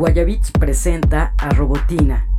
Guayabits presenta a Robotina.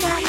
night.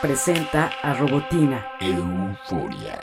Presenta a Robotina. Euforia.